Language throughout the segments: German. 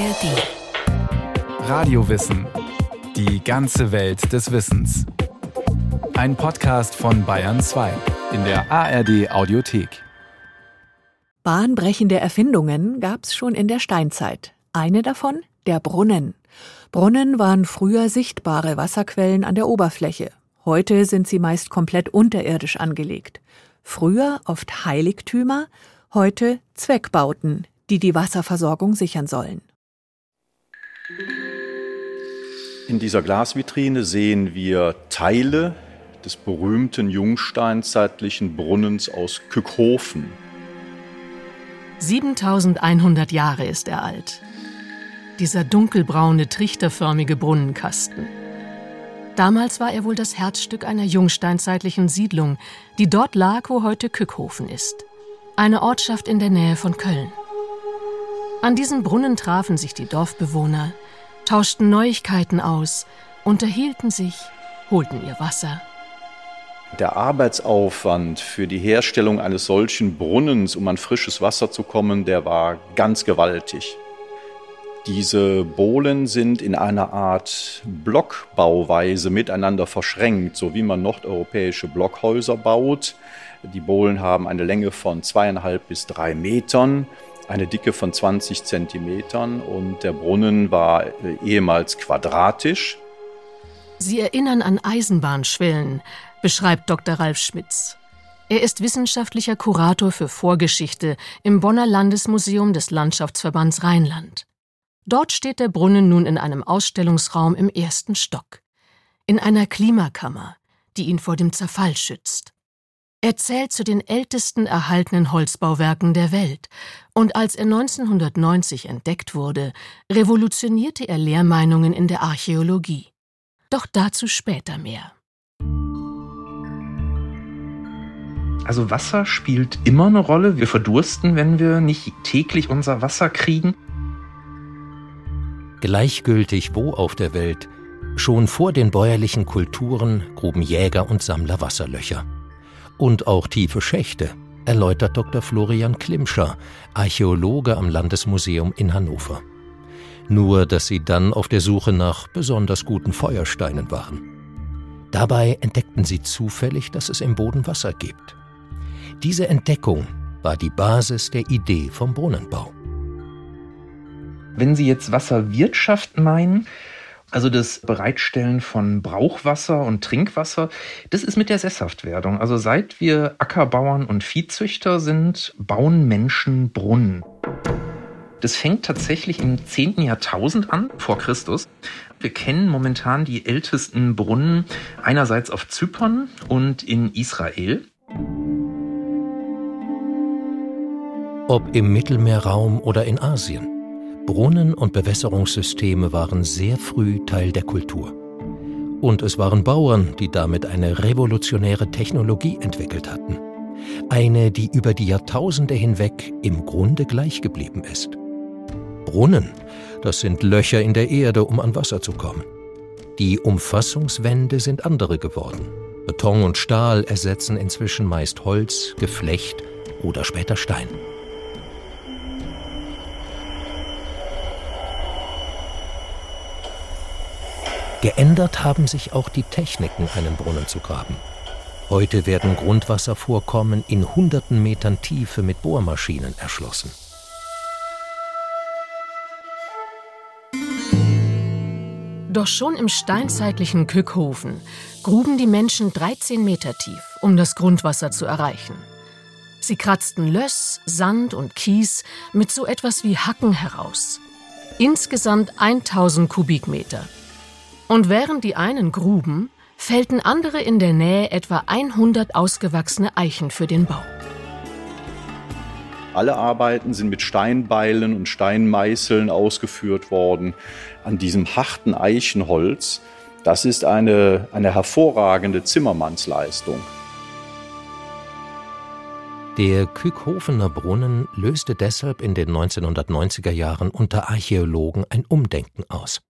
ARD. Radiowissen. Die ganze Welt des Wissens. Ein Podcast von Bayern 2 in der ARD Audiothek. Bahnbrechende Erfindungen gab es schon in der Steinzeit. Eine davon der Brunnen. Brunnen waren früher sichtbare Wasserquellen an der Oberfläche. Heute sind sie meist komplett unterirdisch angelegt. Früher oft Heiligtümer, heute Zweckbauten, die die Wasserversorgung sichern sollen. In dieser Glasvitrine sehen wir Teile des berühmten jungsteinzeitlichen Brunnens aus Kückhofen. 7100 Jahre ist er alt. Dieser dunkelbraune, trichterförmige Brunnenkasten. Damals war er wohl das Herzstück einer jungsteinzeitlichen Siedlung, die dort lag, wo heute Kückhofen ist. Eine Ortschaft in der Nähe von Köln. An diesem Brunnen trafen sich die Dorfbewohner, tauschten Neuigkeiten aus, unterhielten sich, holten ihr Wasser. Der Arbeitsaufwand für die Herstellung eines solchen Brunnens, um an frisches Wasser zu kommen, der war ganz gewaltig. Diese Bohlen sind in einer Art Blockbauweise miteinander verschränkt, so wie man nordeuropäische Blockhäuser baut. Die Bohlen haben eine Länge von zweieinhalb bis drei Metern, eine Dicke von 20 Zentimetern und der Brunnen war äh, ehemals quadratisch. Sie erinnern an Eisenbahnschwellen, beschreibt Dr. Ralf Schmitz. Er ist wissenschaftlicher Kurator für Vorgeschichte im Bonner Landesmuseum des Landschaftsverbands Rheinland. Dort steht der Brunnen nun in einem Ausstellungsraum im ersten Stock, in einer Klimakammer, die ihn vor dem Zerfall schützt. Er zählt zu den ältesten erhaltenen Holzbauwerken der Welt, und als er 1990 entdeckt wurde, revolutionierte er Lehrmeinungen in der Archäologie. Doch dazu später mehr. Also Wasser spielt immer eine Rolle. Wir verdursten, wenn wir nicht täglich unser Wasser kriegen. Gleichgültig wo auf der Welt, schon vor den bäuerlichen Kulturen gruben Jäger und Sammler Wasserlöcher. Und auch tiefe Schächte, erläutert Dr. Florian Klimscher, Archäologe am Landesmuseum in Hannover. Nur, dass sie dann auf der Suche nach besonders guten Feuersteinen waren. Dabei entdeckten sie zufällig, dass es im Boden Wasser gibt. Diese Entdeckung war die Basis der Idee vom Brunnenbau. Wenn Sie jetzt Wasserwirtschaft meinen, also das Bereitstellen von Brauchwasser und Trinkwasser, das ist mit der Sesshaftwerdung. Also seit wir Ackerbauern und Viehzüchter sind, bauen Menschen Brunnen. Das fängt tatsächlich im 10. Jahrtausend an, vor Christus. Wir kennen momentan die ältesten Brunnen einerseits auf Zypern und in Israel. Ob im Mittelmeerraum oder in Asien. Brunnen und Bewässerungssysteme waren sehr früh Teil der Kultur. Und es waren Bauern, die damit eine revolutionäre Technologie entwickelt hatten. Eine, die über die Jahrtausende hinweg im Grunde gleich geblieben ist. Brunnen, das sind Löcher in der Erde, um an Wasser zu kommen. Die Umfassungswände sind andere geworden. Beton und Stahl ersetzen inzwischen meist Holz, Geflecht oder später Stein. Geändert haben sich auch die Techniken, einen Brunnen zu graben. Heute werden Grundwasservorkommen in hunderten Metern Tiefe mit Bohrmaschinen erschlossen. Doch schon im steinzeitlichen Kückhofen gruben die Menschen 13 Meter tief, um das Grundwasser zu erreichen. Sie kratzten Löss, Sand und Kies mit so etwas wie Hacken heraus. Insgesamt 1000 Kubikmeter. Und während die einen gruben, fällten andere in der Nähe etwa 100 ausgewachsene Eichen für den Bau. Alle Arbeiten sind mit Steinbeilen und Steinmeißeln ausgeführt worden. An diesem harten Eichenholz, das ist eine, eine hervorragende Zimmermannsleistung. Der Kückhofener Brunnen löste deshalb in den 1990er Jahren unter Archäologen ein Umdenken aus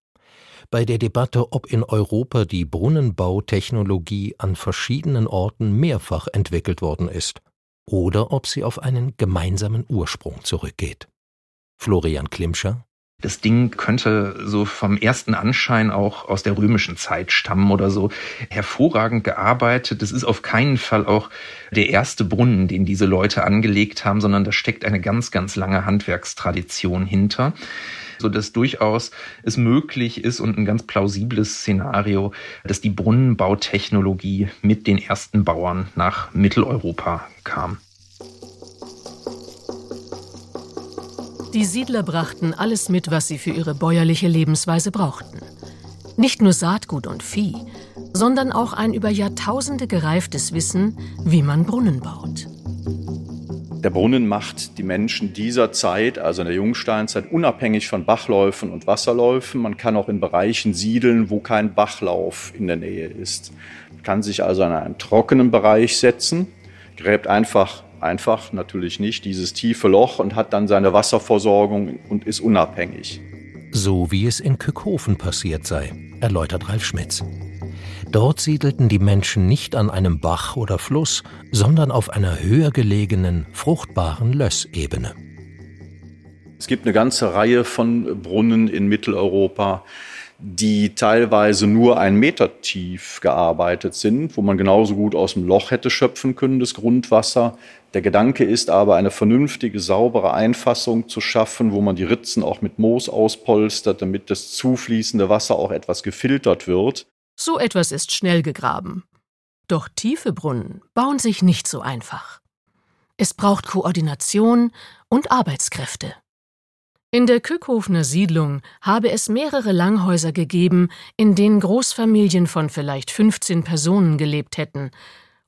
bei der Debatte, ob in Europa die Brunnenbautechnologie an verschiedenen Orten mehrfach entwickelt worden ist oder ob sie auf einen gemeinsamen Ursprung zurückgeht. Florian Klimscher Das Ding könnte so vom ersten Anschein auch aus der römischen Zeit stammen oder so. Hervorragend gearbeitet. Das ist auf keinen Fall auch der erste Brunnen, den diese Leute angelegt haben, sondern da steckt eine ganz, ganz lange Handwerkstradition hinter so dass durchaus es möglich ist und ein ganz plausibles Szenario, dass die Brunnenbautechnologie mit den ersten Bauern nach Mitteleuropa kam. Die Siedler brachten alles mit, was sie für ihre bäuerliche Lebensweise brauchten. Nicht nur Saatgut und Vieh, sondern auch ein über Jahrtausende gereiftes Wissen, wie man Brunnen baut. Der Brunnen macht die Menschen dieser Zeit, also in der Jungsteinzeit, unabhängig von Bachläufen und Wasserläufen. Man kann auch in Bereichen siedeln, wo kein Bachlauf in der Nähe ist. Man kann sich also in einen trockenen Bereich setzen, gräbt einfach einfach natürlich nicht dieses tiefe Loch und hat dann seine Wasserversorgung und ist unabhängig. So wie es in Kückhofen passiert sei, erläutert Ralf Schmitz. Dort siedelten die Menschen nicht an einem Bach oder Fluss, sondern auf einer höher gelegenen, fruchtbaren Lössebene. Es gibt eine ganze Reihe von Brunnen in Mitteleuropa, die teilweise nur einen Meter tief gearbeitet sind, wo man genauso gut aus dem Loch hätte schöpfen können, das Grundwasser. Der Gedanke ist aber, eine vernünftige, saubere Einfassung zu schaffen, wo man die Ritzen auch mit Moos auspolstert, damit das zufließende Wasser auch etwas gefiltert wird. So etwas ist schnell gegraben. Doch tiefe Brunnen bauen sich nicht so einfach. Es braucht Koordination und Arbeitskräfte. In der Kückhofener Siedlung habe es mehrere Langhäuser gegeben, in denen Großfamilien von vielleicht 15 Personen gelebt hätten,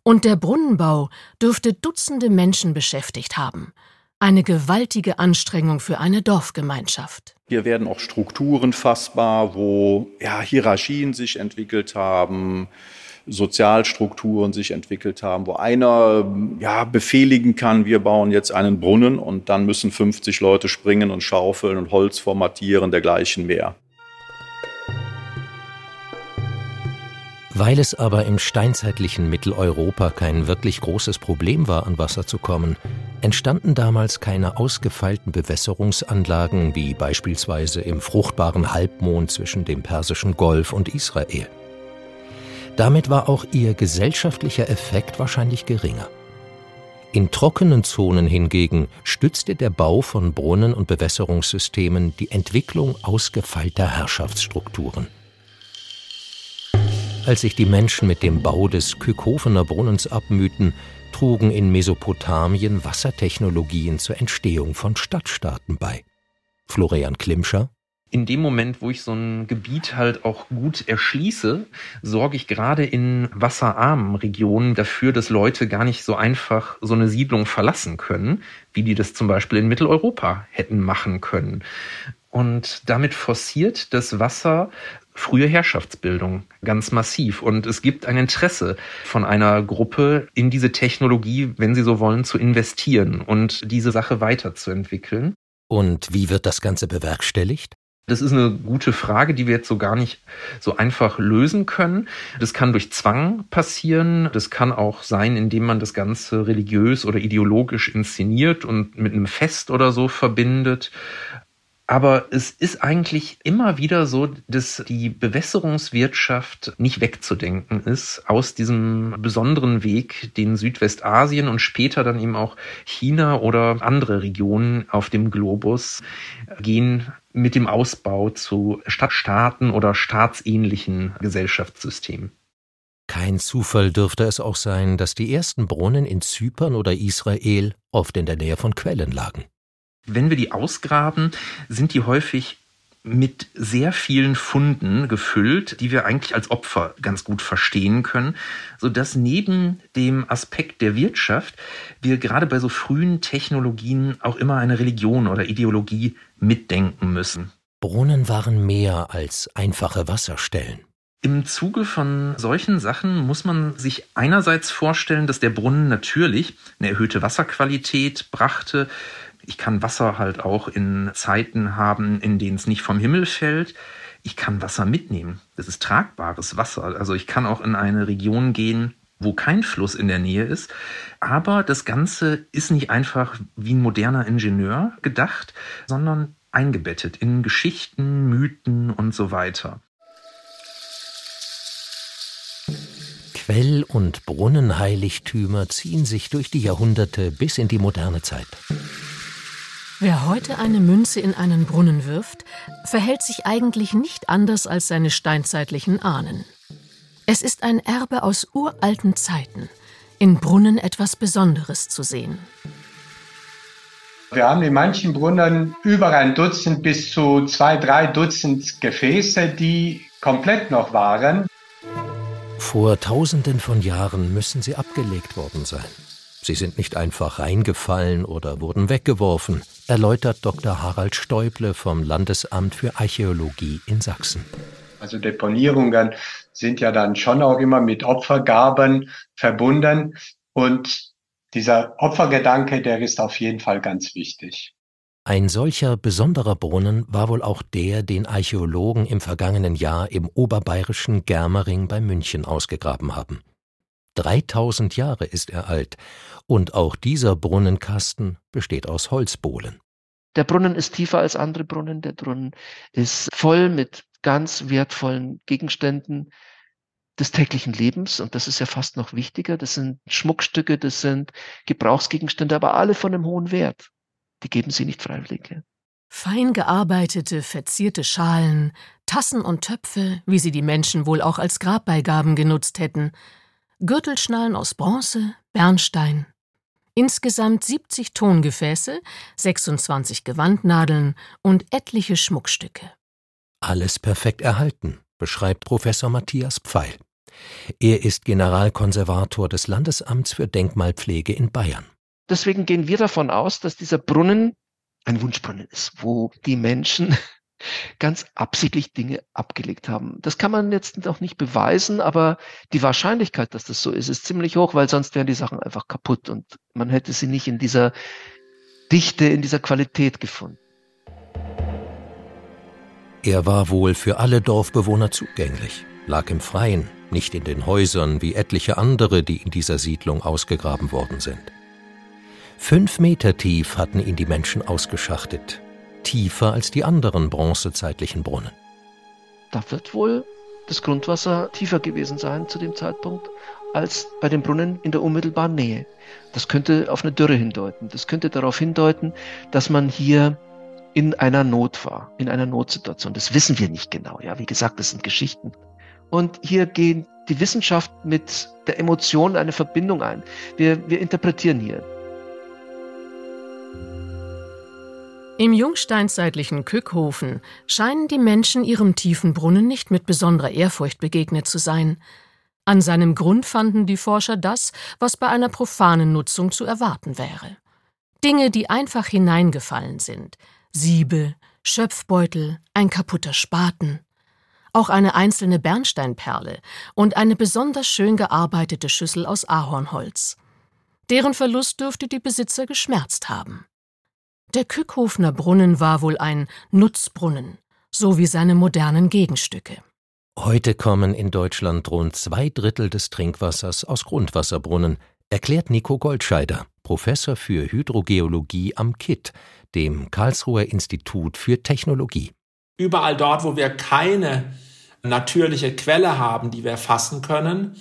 und der Brunnenbau dürfte Dutzende Menschen beschäftigt haben. Eine gewaltige Anstrengung für eine Dorfgemeinschaft. Hier werden auch Strukturen fassbar, wo ja, Hierarchien sich entwickelt haben, Sozialstrukturen sich entwickelt haben, wo einer ja, befehligen kann, wir bauen jetzt einen Brunnen und dann müssen 50 Leute springen und schaufeln und Holz formatieren, dergleichen mehr. Weil es aber im steinzeitlichen Mitteleuropa kein wirklich großes Problem war, an Wasser zu kommen, entstanden damals keine ausgefeilten Bewässerungsanlagen wie beispielsweise im fruchtbaren Halbmond zwischen dem Persischen Golf und Israel. Damit war auch ihr gesellschaftlicher Effekt wahrscheinlich geringer. In trockenen Zonen hingegen stützte der Bau von Brunnen und Bewässerungssystemen die Entwicklung ausgefeilter Herrschaftsstrukturen. Als sich die Menschen mit dem Bau des Kykofener Brunnens abmühten, trugen in Mesopotamien Wassertechnologien zur Entstehung von Stadtstaaten bei. Florian Klimscher in dem Moment, wo ich so ein Gebiet halt auch gut erschließe, sorge ich gerade in wasserarmen Regionen dafür, dass Leute gar nicht so einfach so eine Siedlung verlassen können, wie die das zum Beispiel in Mitteleuropa hätten machen können. Und damit forciert das Wasser frühe Herrschaftsbildung ganz massiv. Und es gibt ein Interesse von einer Gruppe in diese Technologie, wenn sie so wollen, zu investieren und diese Sache weiterzuentwickeln. Und wie wird das Ganze bewerkstelligt? Das ist eine gute Frage, die wir jetzt so gar nicht so einfach lösen können. Das kann durch Zwang passieren. Das kann auch sein, indem man das Ganze religiös oder ideologisch inszeniert und mit einem Fest oder so verbindet. Aber es ist eigentlich immer wieder so, dass die Bewässerungswirtschaft nicht wegzudenken ist aus diesem besonderen Weg, den Südwestasien und später dann eben auch China oder andere Regionen auf dem Globus gehen mit dem Ausbau zu Stadtstaaten oder staatsähnlichen Gesellschaftssystemen. Kein Zufall dürfte es auch sein, dass die ersten Brunnen in Zypern oder Israel oft in der Nähe von Quellen lagen. Wenn wir die ausgraben, sind die häufig mit sehr vielen Funden gefüllt, die wir eigentlich als Opfer ganz gut verstehen können, so dass neben dem Aspekt der Wirtschaft wir gerade bei so frühen Technologien auch immer eine Religion oder Ideologie mitdenken müssen. Brunnen waren mehr als einfache Wasserstellen. Im Zuge von solchen Sachen muss man sich einerseits vorstellen, dass der Brunnen natürlich eine erhöhte Wasserqualität brachte, ich kann Wasser halt auch in Zeiten haben, in denen es nicht vom Himmel fällt. Ich kann Wasser mitnehmen. Das ist tragbares Wasser. Also ich kann auch in eine Region gehen, wo kein Fluss in der Nähe ist. Aber das Ganze ist nicht einfach wie ein moderner Ingenieur gedacht, sondern eingebettet in Geschichten, Mythen und so weiter. Quell- und Brunnenheiligtümer ziehen sich durch die Jahrhunderte bis in die moderne Zeit. Wer heute eine Münze in einen Brunnen wirft, verhält sich eigentlich nicht anders als seine steinzeitlichen Ahnen. Es ist ein Erbe aus uralten Zeiten, in Brunnen etwas Besonderes zu sehen. Wir haben in manchen Brunnen über ein Dutzend bis zu zwei, drei Dutzend Gefäße, die komplett noch waren. Vor tausenden von Jahren müssen sie abgelegt worden sein. Sie sind nicht einfach reingefallen oder wurden weggeworfen, erläutert Dr. Harald Stäuble vom Landesamt für Archäologie in Sachsen. Also Deponierungen sind ja dann schon auch immer mit Opfergaben verbunden und dieser Opfergedanke, der ist auf jeden Fall ganz wichtig. Ein solcher besonderer Brunnen war wohl auch der, den Archäologen im vergangenen Jahr im oberbayerischen Germering bei München ausgegraben haben. 3000 Jahre ist er alt und auch dieser Brunnenkasten besteht aus Holzbohlen. Der Brunnen ist tiefer als andere Brunnen. Der Brunnen ist voll mit ganz wertvollen Gegenständen des täglichen Lebens. Und das ist ja fast noch wichtiger. Das sind Schmuckstücke, das sind Gebrauchsgegenstände, aber alle von einem hohen Wert die geben sie nicht freiwillig. Fein gearbeitete, verzierte Schalen, Tassen und Töpfe, wie sie die Menschen wohl auch als Grabbeigaben genutzt hätten, Gürtelschnallen aus Bronze, Bernstein. Insgesamt 70 Tongefäße, 26 Gewandnadeln und etliche Schmuckstücke. Alles perfekt erhalten, beschreibt Professor Matthias Pfeil. Er ist Generalkonservator des Landesamts für Denkmalpflege in Bayern. Deswegen gehen wir davon aus, dass dieser Brunnen ein Wunschbrunnen ist, wo die Menschen ganz absichtlich Dinge abgelegt haben. Das kann man jetzt auch nicht beweisen, aber die Wahrscheinlichkeit, dass das so ist, ist ziemlich hoch, weil sonst wären die Sachen einfach kaputt und man hätte sie nicht in dieser Dichte, in dieser Qualität gefunden. Er war wohl für alle Dorfbewohner zugänglich, lag im Freien, nicht in den Häusern wie etliche andere, die in dieser Siedlung ausgegraben worden sind. Fünf Meter tief hatten ihn die Menschen ausgeschachtet, tiefer als die anderen bronzezeitlichen Brunnen. Da wird wohl das Grundwasser tiefer gewesen sein zu dem Zeitpunkt als bei den Brunnen in der unmittelbaren Nähe. Das könnte auf eine Dürre hindeuten. Das könnte darauf hindeuten, dass man hier in einer Not war, in einer Notsituation. Das wissen wir nicht genau. Ja, wie gesagt, das sind Geschichten. Und hier gehen die Wissenschaft mit der Emotion eine Verbindung ein. Wir, wir interpretieren hier. Im jungsteinzeitlichen Kückhofen scheinen die Menschen ihrem tiefen Brunnen nicht mit besonderer Ehrfurcht begegnet zu sein. An seinem Grund fanden die Forscher das, was bei einer profanen Nutzung zu erwarten wäre. Dinge, die einfach hineingefallen sind. Siebe, Schöpfbeutel, ein kaputter Spaten. Auch eine einzelne Bernsteinperle und eine besonders schön gearbeitete Schüssel aus Ahornholz. Deren Verlust dürfte die Besitzer geschmerzt haben. Der Kückhofner Brunnen war wohl ein Nutzbrunnen, so wie seine modernen Gegenstücke. Heute kommen in Deutschland rund zwei Drittel des Trinkwassers aus Grundwasserbrunnen, erklärt Nico Goldscheider, Professor für Hydrogeologie am KIT, dem Karlsruher Institut für Technologie. Überall dort, wo wir keine natürliche Quelle haben, die wir fassen können,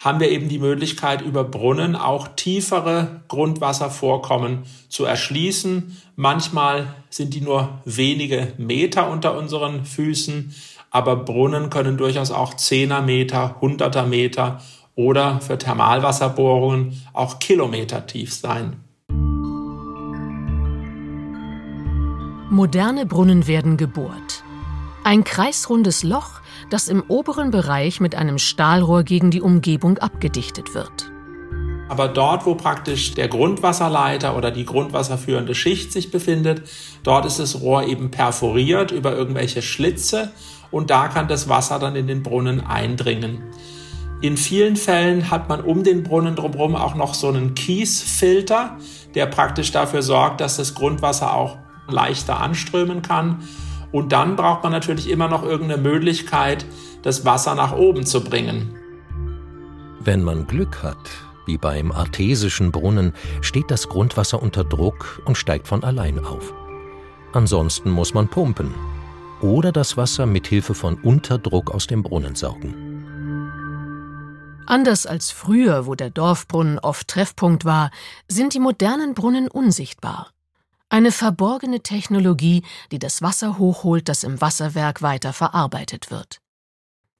haben wir eben die Möglichkeit, über Brunnen auch tiefere Grundwasservorkommen zu erschließen. Manchmal sind die nur wenige Meter unter unseren Füßen, aber Brunnen können durchaus auch Zehner Meter, Hunderter Meter oder für Thermalwasserbohrungen auch Kilometer tief sein. Moderne Brunnen werden gebohrt. Ein kreisrundes Loch das im oberen Bereich mit einem Stahlrohr gegen die Umgebung abgedichtet wird. Aber dort, wo praktisch der Grundwasserleiter oder die grundwasserführende Schicht sich befindet, dort ist das Rohr eben perforiert über irgendwelche Schlitze und da kann das Wasser dann in den Brunnen eindringen. In vielen Fällen hat man um den Brunnen drumherum auch noch so einen Kiesfilter, der praktisch dafür sorgt, dass das Grundwasser auch leichter anströmen kann. Und dann braucht man natürlich immer noch irgendeine Möglichkeit, das Wasser nach oben zu bringen. Wenn man Glück hat, wie beim artesischen Brunnen, steht das Grundwasser unter Druck und steigt von allein auf. Ansonsten muss man pumpen oder das Wasser mit Hilfe von Unterdruck aus dem Brunnen saugen. Anders als früher, wo der Dorfbrunnen oft Treffpunkt war, sind die modernen Brunnen unsichtbar. Eine verborgene Technologie, die das Wasser hochholt, das im Wasserwerk weiter verarbeitet wird.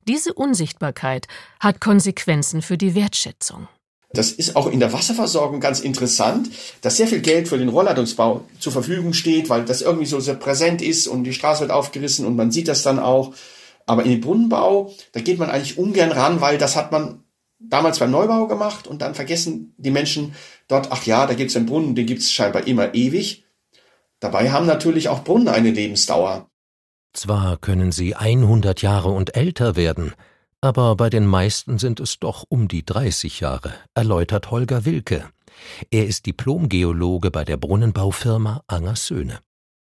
Diese Unsichtbarkeit hat Konsequenzen für die Wertschätzung. Das ist auch in der Wasserversorgung ganz interessant, dass sehr viel Geld für den Rohrleitungsbau zur Verfügung steht, weil das irgendwie so sehr präsent ist und die Straße wird aufgerissen und man sieht das dann auch. Aber in den Brunnenbau, da geht man eigentlich ungern ran, weil das hat man damals beim Neubau gemacht und dann vergessen die Menschen dort, ach ja, da gibt es einen Brunnen, den gibt es scheinbar immer ewig. Dabei haben natürlich auch Brunnen eine Lebensdauer. Zwar können sie 100 Jahre und älter werden, aber bei den meisten sind es doch um die 30 Jahre, erläutert Holger Wilke. Er ist Diplomgeologe bei der Brunnenbaufirma Angers Söhne.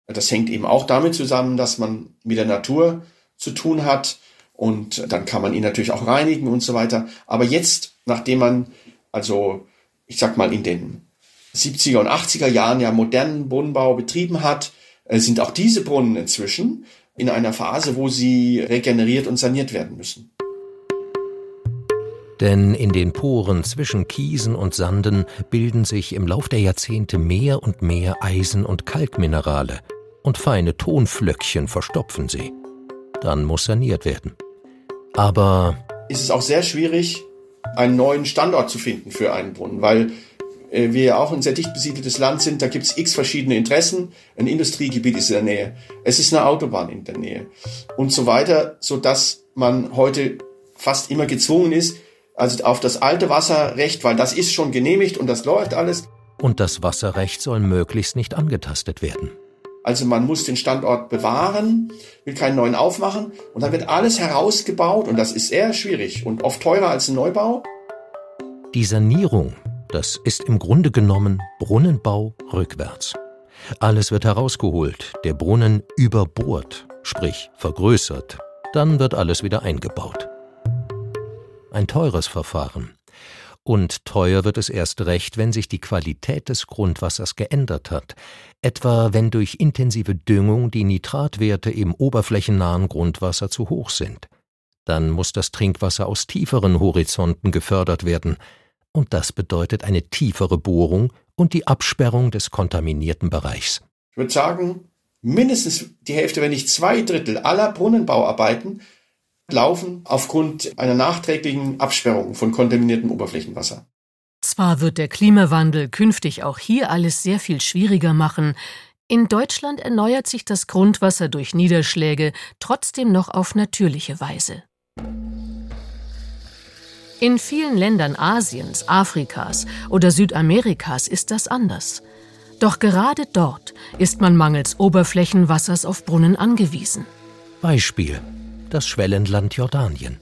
Das hängt eben auch damit zusammen, dass man mit der Natur zu tun hat und dann kann man ihn natürlich auch reinigen und so weiter. Aber jetzt, nachdem man also, ich sag mal, in den 70er und 80er Jahren ja modernen Brunnenbau betrieben hat, äh, sind auch diese Brunnen inzwischen in einer Phase, wo sie regeneriert und saniert werden müssen. Denn in den Poren zwischen Kiesen und Sanden bilden sich im Lauf der Jahrzehnte mehr und mehr Eisen- und Kalkminerale und feine Tonflöckchen verstopfen sie. Dann muss saniert werden. Aber ist es auch sehr schwierig, einen neuen Standort zu finden für einen Brunnen, weil wir ja auch ein sehr dicht besiedeltes Land sind, da gibt es x verschiedene Interessen. Ein Industriegebiet ist in der Nähe, es ist eine Autobahn in der Nähe und so weiter, so dass man heute fast immer gezwungen ist, also auf das alte Wasserrecht, weil das ist schon genehmigt und das läuft alles. Und das Wasserrecht soll möglichst nicht angetastet werden. Also man muss den Standort bewahren, will keinen neuen aufmachen und dann wird alles herausgebaut und das ist sehr schwierig und oft teurer als ein Neubau. Die Sanierung, das ist im Grunde genommen Brunnenbau rückwärts. Alles wird herausgeholt, der Brunnen überbohrt, sprich vergrößert, dann wird alles wieder eingebaut ein teures Verfahren. Und teuer wird es erst recht, wenn sich die Qualität des Grundwassers geändert hat, etwa wenn durch intensive Düngung die Nitratwerte im oberflächennahen Grundwasser zu hoch sind. Dann muss das Trinkwasser aus tieferen Horizonten gefördert werden, und das bedeutet eine tiefere Bohrung und die Absperrung des kontaminierten Bereichs. Ich würde sagen, mindestens die Hälfte, wenn nicht zwei Drittel aller Brunnenbauarbeiten laufen aufgrund einer nachträglichen Absperrung von kontaminiertem Oberflächenwasser. Zwar wird der Klimawandel künftig auch hier alles sehr viel schwieriger machen, in Deutschland erneuert sich das Grundwasser durch Niederschläge trotzdem noch auf natürliche Weise. In vielen Ländern Asiens, Afrikas oder Südamerikas ist das anders. Doch gerade dort ist man mangels Oberflächenwassers auf Brunnen angewiesen. Beispiel das Schwellenland Jordanien.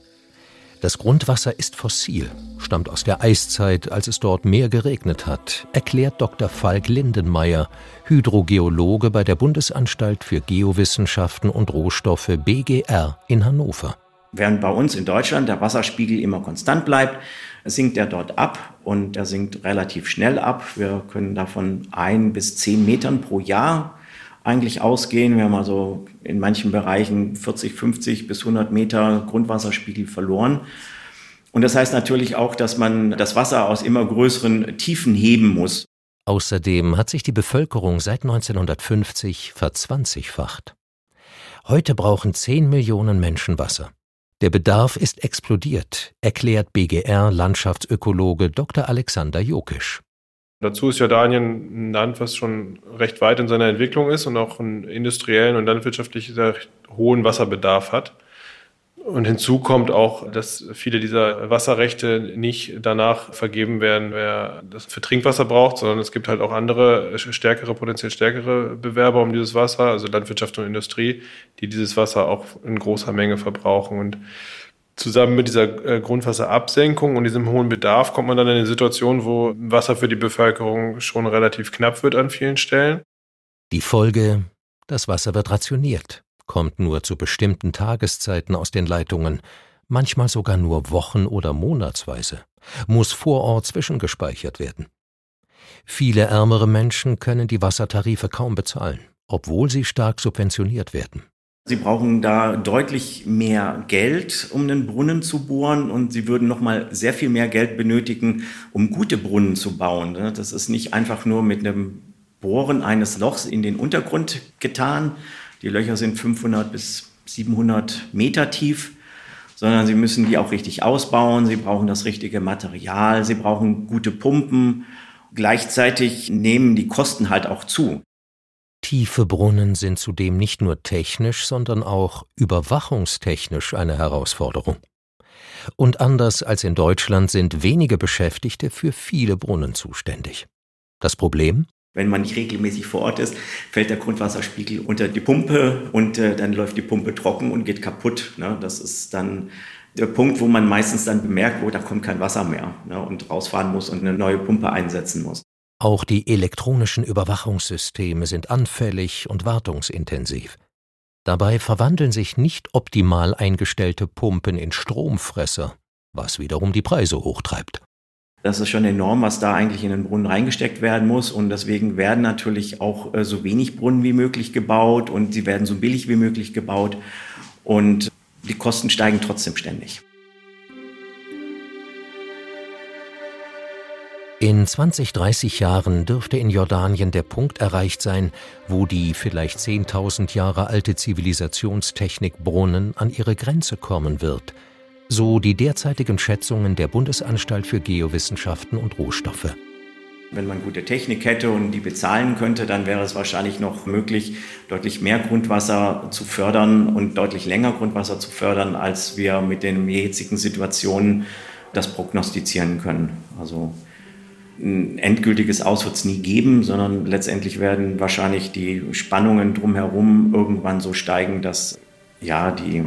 Das Grundwasser ist fossil, stammt aus der Eiszeit, als es dort mehr geregnet hat, erklärt Dr. Falk Lindenmeier, Hydrogeologe bei der Bundesanstalt für Geowissenschaften und Rohstoffe BGR in Hannover. Während bei uns in Deutschland der Wasserspiegel immer konstant bleibt, sinkt er dort ab und er sinkt relativ schnell ab. Wir können davon ein bis zehn Metern pro Jahr eigentlich ausgehen. Wir haben also in manchen Bereichen 40, 50 bis 100 Meter Grundwasserspiegel verloren. Und das heißt natürlich auch, dass man das Wasser aus immer größeren Tiefen heben muss. Außerdem hat sich die Bevölkerung seit 1950 verzwanzigfacht. Heute brauchen 10 Millionen Menschen Wasser. Der Bedarf ist explodiert, erklärt BGR-Landschaftsökologe Dr. Alexander Jokisch. Dazu ist Jordanien ein Land, was schon recht weit in seiner Entwicklung ist und auch einen industriellen und landwirtschaftlich sehr hohen Wasserbedarf hat. Und hinzu kommt auch, dass viele dieser Wasserrechte nicht danach vergeben werden, wer das für Trinkwasser braucht, sondern es gibt halt auch andere, stärkere, potenziell stärkere Bewerber um dieses Wasser, also Landwirtschaft und Industrie, die dieses Wasser auch in großer Menge verbrauchen. Und zusammen mit dieser äh, Grundwasserabsenkung und diesem hohen Bedarf kommt man dann in eine Situation, wo Wasser für die Bevölkerung schon relativ knapp wird an vielen Stellen. Die Folge, das Wasser wird rationiert, kommt nur zu bestimmten Tageszeiten aus den Leitungen, manchmal sogar nur wochen- oder monatsweise, muss vor Ort zwischengespeichert werden. Viele ärmere Menschen können die Wassertarife kaum bezahlen obwohl sie stark subventioniert werden. Sie brauchen da deutlich mehr Geld, um einen Brunnen zu bohren und sie würden noch mal sehr viel mehr Geld benötigen, um gute Brunnen zu bauen. Ne? Das ist nicht einfach nur mit einem Bohren eines Lochs in den Untergrund getan. Die Löcher sind 500 bis 700 Meter tief, sondern sie müssen die auch richtig ausbauen. Sie brauchen das richtige Material. Sie brauchen gute Pumpen. Gleichzeitig nehmen die Kosten halt auch zu. Tiefe Brunnen sind zudem nicht nur technisch, sondern auch überwachungstechnisch eine Herausforderung. Und anders als in Deutschland sind wenige Beschäftigte für viele Brunnen zuständig. Das Problem? Wenn man nicht regelmäßig vor Ort ist, fällt der Grundwasserspiegel unter die Pumpe und äh, dann läuft die Pumpe trocken und geht kaputt. Ne? Das ist dann der Punkt, wo man meistens dann bemerkt, wo oh, da kommt kein Wasser mehr ne? und rausfahren muss und eine neue Pumpe einsetzen muss. Auch die elektronischen Überwachungssysteme sind anfällig und wartungsintensiv. Dabei verwandeln sich nicht optimal eingestellte Pumpen in Stromfresser, was wiederum die Preise hochtreibt. Das ist schon enorm, was da eigentlich in den Brunnen reingesteckt werden muss. Und deswegen werden natürlich auch äh, so wenig Brunnen wie möglich gebaut und sie werden so billig wie möglich gebaut. Und die Kosten steigen trotzdem ständig. In 20, 30 Jahren dürfte in Jordanien der Punkt erreicht sein, wo die vielleicht 10.000 Jahre alte Zivilisationstechnik Brunnen an ihre Grenze kommen wird, so die derzeitigen Schätzungen der Bundesanstalt für Geowissenschaften und Rohstoffe. Wenn man gute Technik hätte und die bezahlen könnte, dann wäre es wahrscheinlich noch möglich, deutlich mehr Grundwasser zu fördern und deutlich länger Grundwasser zu fördern, als wir mit den jetzigen Situationen das prognostizieren können. Also ein endgültiges Aus wird es nie geben, sondern letztendlich werden wahrscheinlich die Spannungen drumherum irgendwann so steigen, dass ja die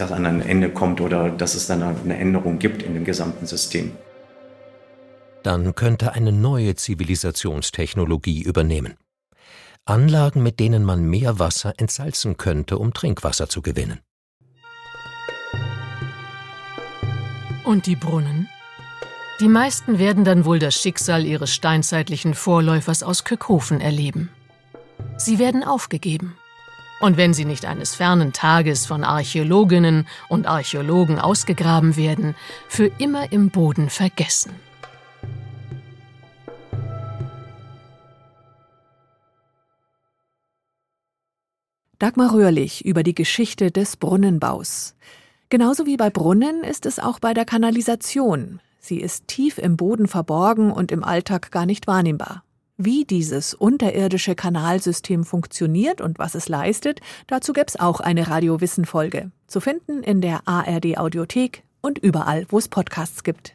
das an ein Ende kommt oder dass es dann eine Änderung gibt in dem gesamten System. Dann könnte eine neue Zivilisationstechnologie übernehmen. Anlagen, mit denen man mehr Wasser entsalzen könnte, um Trinkwasser zu gewinnen. Und die Brunnen? Die meisten werden dann wohl das Schicksal ihres steinzeitlichen Vorläufers aus Kökhofen erleben. Sie werden aufgegeben. Und wenn sie nicht eines fernen Tages von Archäologinnen und Archäologen ausgegraben werden, für immer im Boden vergessen. Dagmar Röhrlich über die Geschichte des Brunnenbaus. Genauso wie bei Brunnen ist es auch bei der Kanalisation. Sie ist tief im Boden verborgen und im Alltag gar nicht wahrnehmbar. Wie dieses unterirdische Kanalsystem funktioniert und was es leistet, dazu gäbe es auch eine Radiowissen-Folge. Zu finden in der ARD Audiothek und überall, wo es Podcasts gibt.